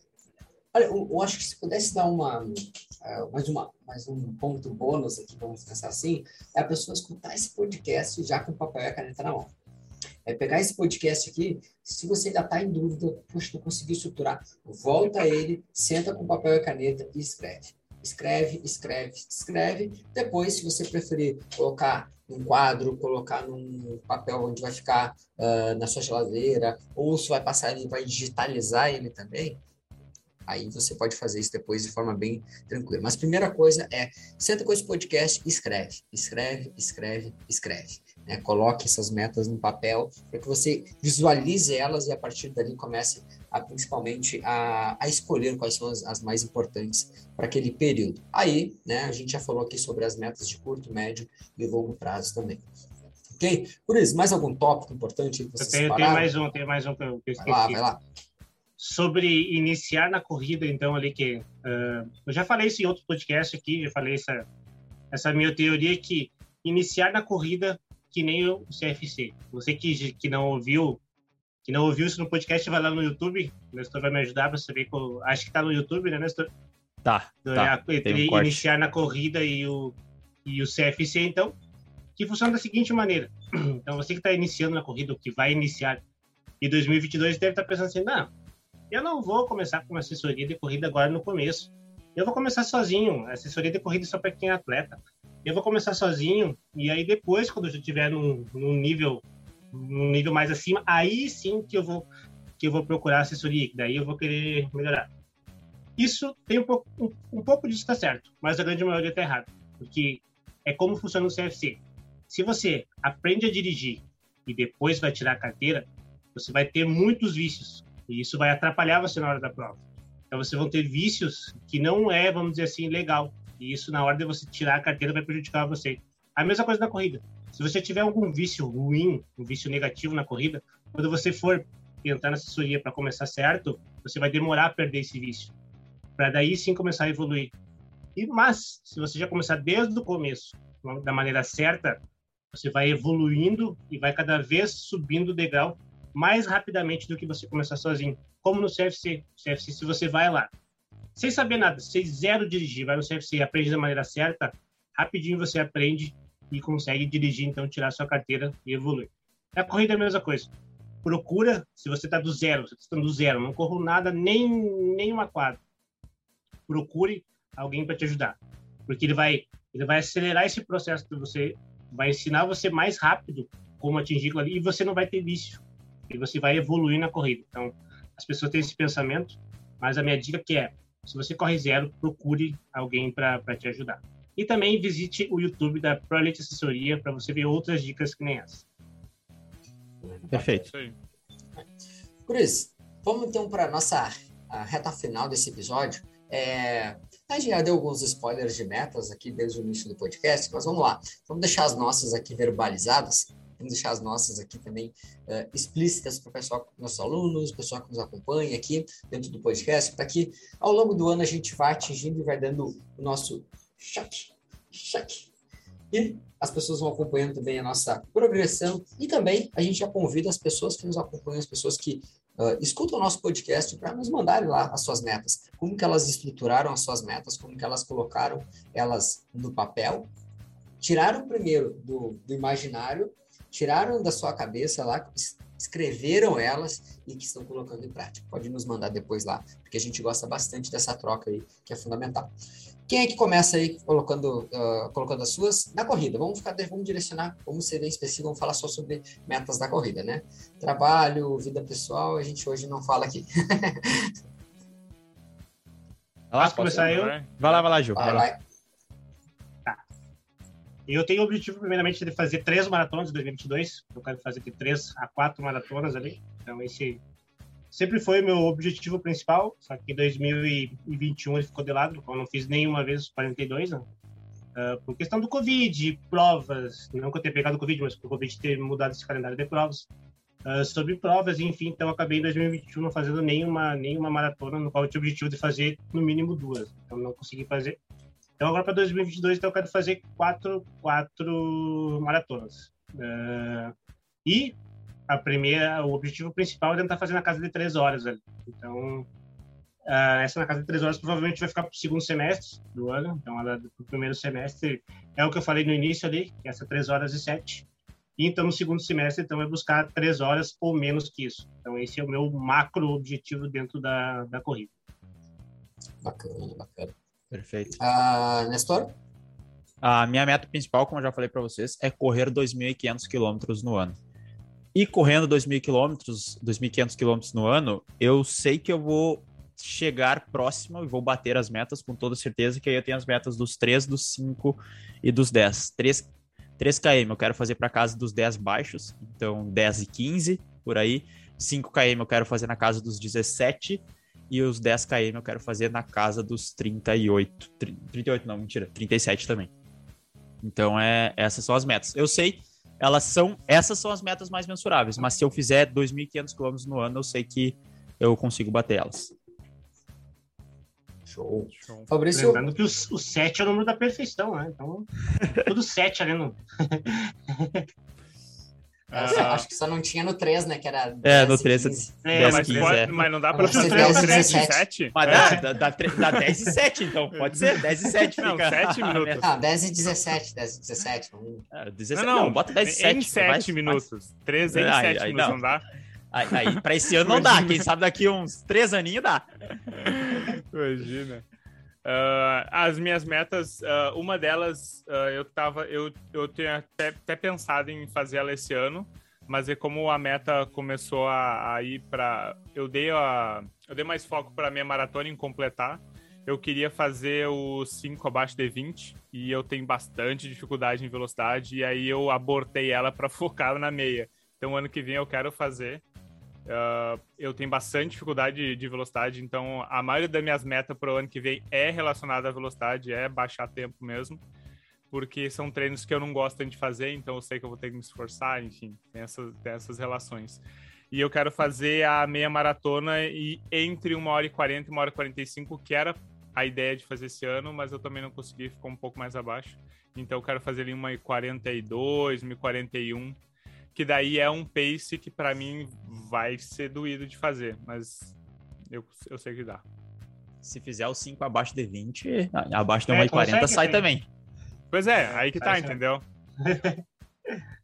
olha, eu, eu, acho que se pudesse dar uma, uh, mais, uma, mais um ponto bônus aqui, vamos pensar assim, é a pessoa escutar esse podcast já com papel e a caneta na mão. É pegar esse podcast aqui, se você ainda está em dúvida, puxa, não conseguiu estruturar, volta ele, senta com papel e caneta e escreve escreve, escreve, escreve. Depois, se você preferir colocar num quadro, colocar num papel onde vai ficar uh, na sua geladeira, ou se vai passar ele vai digitalizar ele também, aí você pode fazer isso depois de forma bem tranquila. Mas a primeira coisa é, senta com esse podcast e escreve, escreve, escreve, escreve. Né? Coloque essas metas no papel para que você visualize elas e a partir dali comece a, principalmente a, a escolher quais são as, as mais importantes para aquele período. Aí, né, a gente já falou aqui sobre as metas de curto, médio e longo prazo também. Ok? Por isso, mais algum tópico importante que vocês eu tenho, tenho mais um, tem mais um que eu esqueci. Vai lá, vai lá. Sobre iniciar na corrida, então, ali que... Uh, eu já falei isso em outro podcast aqui, já falei essa, essa minha teoria que iniciar na corrida que nem o CFC. Você que, que não ouviu que não ouviu isso no podcast, vai lá no YouTube. O Nestor vai me ajudar para saber. Qual... Acho que está no YouTube, né, Nestor? Tá. tá entre um iniciar na corrida e o, e o CFC, então, que funciona da seguinte maneira. Então, você que está iniciando na corrida, ou que vai iniciar em 2022, deve estar tá pensando assim: não, eu não vou começar com uma assessoria de corrida agora no começo. Eu vou começar sozinho. A assessoria de corrida é só para quem é atleta. Eu vou começar sozinho, e aí depois, quando eu já estiver num, num nível um nível mais acima, aí sim que eu vou que eu vou procurar assessoria, daí eu vou querer melhorar. Isso tem um pouco, um, um pouco disso está certo, mas a grande maioria está errado, porque é como funciona o CFC. Se você aprende a dirigir e depois vai tirar a carteira, você vai ter muitos vícios e isso vai atrapalhar você na hora da prova. Então você vão ter vícios que não é, vamos dizer assim, legal. E isso na hora de você tirar a carteira vai prejudicar você. A mesma coisa na corrida. Se você tiver algum vício ruim, um vício negativo na corrida, quando você for tentar na assessoria para começar certo, você vai demorar a perder esse vício, para daí sim começar a evoluir. E mas se você já começar desde o começo, da maneira certa, você vai evoluindo e vai cada vez subindo o degrau mais rapidamente do que você começar sozinho. Como no CFC. CFC, se você vai lá, sem saber nada, sem zero dirigir, vai no CFC aprende da maneira certa, rapidinho você aprende e consegue dirigir, então tirar sua carteira e evoluir. Na corrida é a mesma coisa. Procura, se você está do zero, você está do zero, não corro nada, nem, nem uma quadra. Procure alguém para te ajudar, porque ele vai, ele vai acelerar esse processo de você, vai ensinar você mais rápido como atingir aquilo ali e você não vai ter vício. E você vai evoluir na corrida. Então, as pessoas têm esse pensamento, mas a minha dica que é, se você corre zero, procure alguém para te ajudar. E também visite o YouTube da ProElite Assessoria para você ver outras dicas que nem essa. Perfeito. Cruz, vamos então para a nossa reta final desse episódio. É, a gente já deu alguns spoilers de metas aqui desde o início do podcast, mas vamos lá. Vamos deixar as nossas aqui verbalizadas. Vamos deixar as nossas aqui também uh, explícitas para o pessoal, nossos alunos, o pessoal que nos acompanha aqui dentro do podcast, para que ao longo do ano a gente vá atingindo e vai dando o nosso check, check. E as pessoas vão acompanhando também a nossa progressão e também a gente já convida as pessoas que nos acompanham, as pessoas que uh, escutam o nosso podcast para nos mandarem lá as suas metas, como que elas estruturaram as suas metas, como que elas colocaram elas no papel, tiraram primeiro do, do imaginário, tiraram da sua cabeça lá, escreveram elas e que estão colocando em prática. Pode nos mandar depois lá, porque a gente gosta bastante dessa troca aí, que é fundamental. Quem é que começa aí colocando, uh, colocando as suas na corrida? Vamos ficar, vamos direcionar, vamos ser bem específico, vamos falar só sobre metas da corrida, né? Trabalho, vida pessoal, a gente hoje não fala aqui. Vai lá, Posso começar eu? Vai lá, vai lá, Gil. Vai, vai. Tá. Eu tenho o objetivo, primeiramente, de fazer três maratonas em 2022. Eu quero fazer de três a quatro maratonas ali. Então, esse sempre foi meu objetivo principal, só que em 2021 ele ficou de lado, eu não fiz nenhuma vez os 42, né? Uh, por questão do Covid, provas, não que eu tenha pegado o Covid, mas por Covid ter mudado esse calendário de provas. Uh, sobre provas, enfim, então acabei em 2021 não fazendo nenhuma, nenhuma maratona, no qual eu tinha o objetivo de fazer no mínimo duas, então não consegui fazer. Então agora para 2022 então, eu quero fazer quatro, quatro maratonas. Uh, e a primeira, o objetivo principal é tentar fazer na casa de três horas ali. Então, uh, essa na casa de três horas provavelmente vai ficar para o segundo semestre do ano. Então, ela o primeiro semestre é o que eu falei no início ali, que é essa três horas e sete. E então, no segundo semestre, então, é buscar três horas ou menos que isso. Então, esse é o meu macro objetivo dentro da, da corrida. Bacana, bacana. Perfeito. Uh, Nestor? A minha meta principal, como eu já falei para vocês, é correr 2.500 quilômetros no ano. E correndo 2.000 quilômetros, 2.500 quilômetros no ano, eu sei que eu vou chegar próximo e vou bater as metas com toda certeza, que aí eu tenho as metas dos 3, dos 5 e dos 10. 3, 3 km eu quero fazer para casa dos 10 baixos, então 10 e 15 por aí. 5 km eu quero fazer na casa dos 17 e os 10 km eu quero fazer na casa dos 38. 38 não, mentira, 37 também. Então é essas são as metas. Eu sei elas são essas são as metas mais mensuráveis, mas se eu fizer 2.500 km no ano, eu sei que eu consigo bater elas. Show. Show. Fabrício... Lembrando que o, 7 é o número da perfeição, né? Então, tudo 7 ali no... Ah, acho que só não tinha no 3, né? Que era 10 é, no 3 10, é, 10, mas, 15, pode, é. mas não dá pra fazer 3, 3 e 7? Mas dá, dá, dá, dá 10 e 7, então. Pode ser, 10 e 7 não, fica. 7 minutos. Não, 10 e 17, 10 e 17. Ah, 17 não, não, não, bota 10 e 7. Em 7 minutos. 3 em 7 minutos, não, não dá? Aí, aí, pra esse ano não dá. Quem sabe daqui uns 3 aninhos dá. Imagina. Uh, as minhas metas, uh, uma delas uh, eu tava, eu, eu tenho até, até, pensado em fazer ela esse ano, mas é como a meta começou a, a ir para, eu dei a, eu dei mais foco para minha maratona em completar. Eu queria fazer o 5 abaixo de 20 e eu tenho bastante dificuldade em velocidade e aí eu abortei ela para focar na meia. Então ano que vem eu quero fazer Uh, eu tenho bastante dificuldade de, de, velocidade, então a maioria das minhas metas para o ano que vem é relacionada à velocidade, é baixar tempo mesmo, porque são treinos que eu não gosto de fazer, então eu sei que eu vou ter que me esforçar, enfim, tem essas, tem essas relações. E eu quero fazer a meia maratona e entre uma hora e 40 e uma hora e 45, que era a ideia de fazer esse ano, mas eu também não consegui, ficou um pouco mais abaixo. Então eu quero fazer ali uma e 42, uma e 41 que daí é um pace que para mim vai ser doído de fazer, mas eu, eu sei que dá. Se fizer o 5 abaixo de 20, abaixo de 1,40 é, sai também. Pois é, aí que tá, entendeu?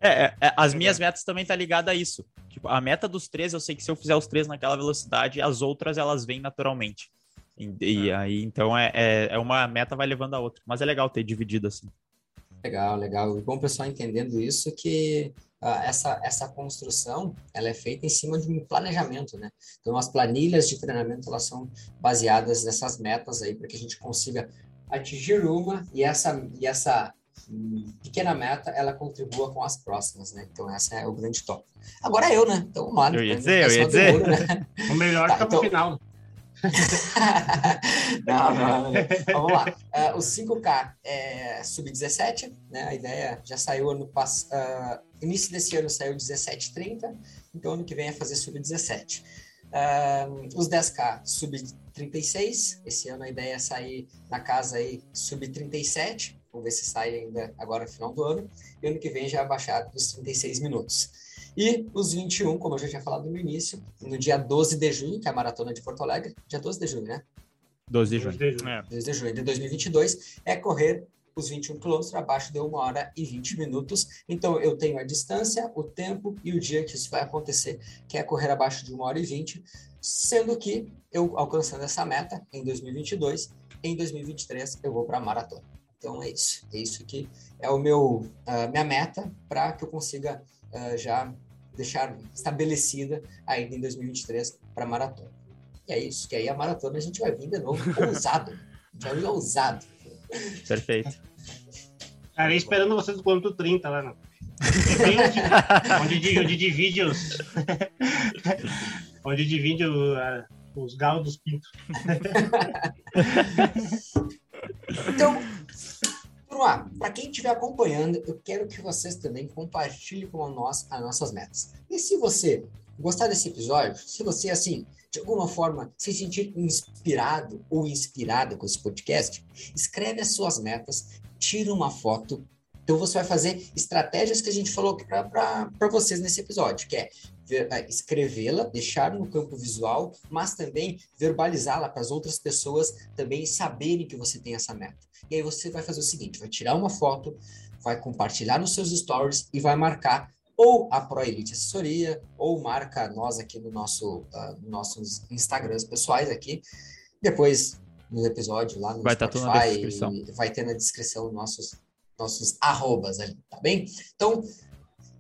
É, é, é, as minhas metas também tá ligada a isso. Tipo, a meta dos três, eu sei que se eu fizer os três naquela velocidade, as outras elas vêm naturalmente. E, e é. aí, então, é, é, é uma meta vai levando a outra. Mas é legal ter dividido assim. Legal, legal. E bom o pessoal entendendo isso que essa, essa construção ela é feita em cima de um planejamento, né? Então as planilhas de treinamento elas são baseadas nessas metas aí para que a gente consiga atingir uma e essa, e essa pequena meta, ela contribua com as próximas, né? Então, essa é o grande top. Agora eu, né? Então, mano. Eu ia dizer, eu ia dizer. Né? O melhor tá, tá então... final. não, não, não, Vamos lá. Uh, o 5K é sub-17, né? A ideia já saiu ano passado. Uh, início desse ano saiu 17,30, então ano que vem é fazer sub-17. Uh, os 10K sub-36, esse ano a ideia é sair na casa aí sub-37, vamos ver se sai ainda agora no final do ano, e ano que vem já baixar dos 36 minutos. E os 21, como eu já tinha falado no início, no dia 12 de junho, que é a maratona de Porto Alegre, dia 12 de junho, né? 12 de junho. 12 de junho, é. 12 de, junho de 2022, é correr os 21 quilômetros abaixo de 1 hora e 20 minutos. Então, eu tenho a distância, o tempo e o dia que isso vai acontecer, que é correr abaixo de 1 hora e 20, sendo que eu, alcançando essa meta em 2022, em 2023 eu vou para a maratona. Então, é isso. É isso que é o meu, uh, minha meta para que eu consiga uh, já deixar estabelecida ainda em 2023 para maratona. E é isso, que aí a maratona a gente vai vir de novo ousado. A gente vai vir ousado. Perfeito. Estarei esperando vocês no quilômetro 30 lá, não. onde, onde, onde divide os. onde divide o, a, os galos dos pintos. então, turma, para quem estiver acompanhando, eu quero que vocês também compartilhem com nós as nossas metas. E se você gostar desse episódio, se você, assim, de alguma forma se sentir inspirado ou inspirada com esse podcast, escreve as suas metas, tira uma foto. Então você vai fazer estratégias que a gente falou para vocês nesse episódio, que é é, escrevê-la, deixar no campo visual, mas também verbalizá-la para as outras pessoas também saberem que você tem essa meta. E aí você vai fazer o seguinte: vai tirar uma foto, vai compartilhar nos seus stories e vai marcar ou a Pro Elite Assessoria, ou marca nós aqui no nosso, uh, nossos Instagrams pessoais aqui. Depois, no episódio lá no vai tá Spotify, vai ter na descrição nossos, nossos arrobas ali, tá bem? Então,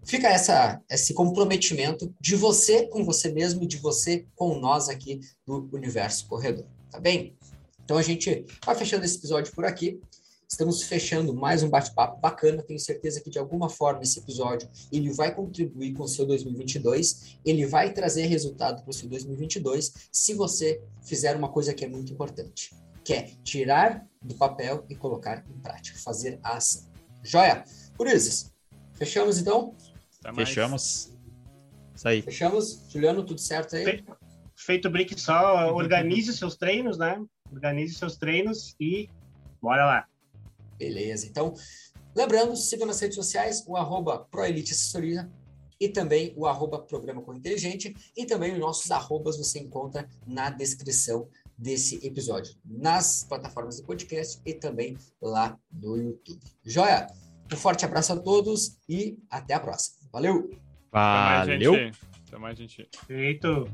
fica essa, esse comprometimento de você com você mesmo e de você com nós aqui do Universo Corredor, tá bem? Então a gente vai fechando esse episódio por aqui. Estamos fechando mais um bate-papo bacana. Tenho certeza que de alguma forma esse episódio ele vai contribuir com o seu 2022. Ele vai trazer resultado para o seu 2022 se você fizer uma coisa que é muito importante, que é tirar do papel e colocar em prática, fazer a ação. Joia? Por isso, fechamos então? Fechamos. Isso aí. Fechamos. Juliano, tudo certo aí? Feito, feito o break só, organize seus treinos, né? Organize seus treinos e bora lá. Beleza. Então, lembrando, siga nas redes sociais o arroba Proelite Assessoria e também o arroba Programa com Inteligente e também os nossos arrobas você encontra na descrição desse episódio, nas plataformas do podcast e também lá no YouTube. Joia? Um forte abraço a todos e até a próxima. Valeu! Valeu! Até mais, gente. Feito!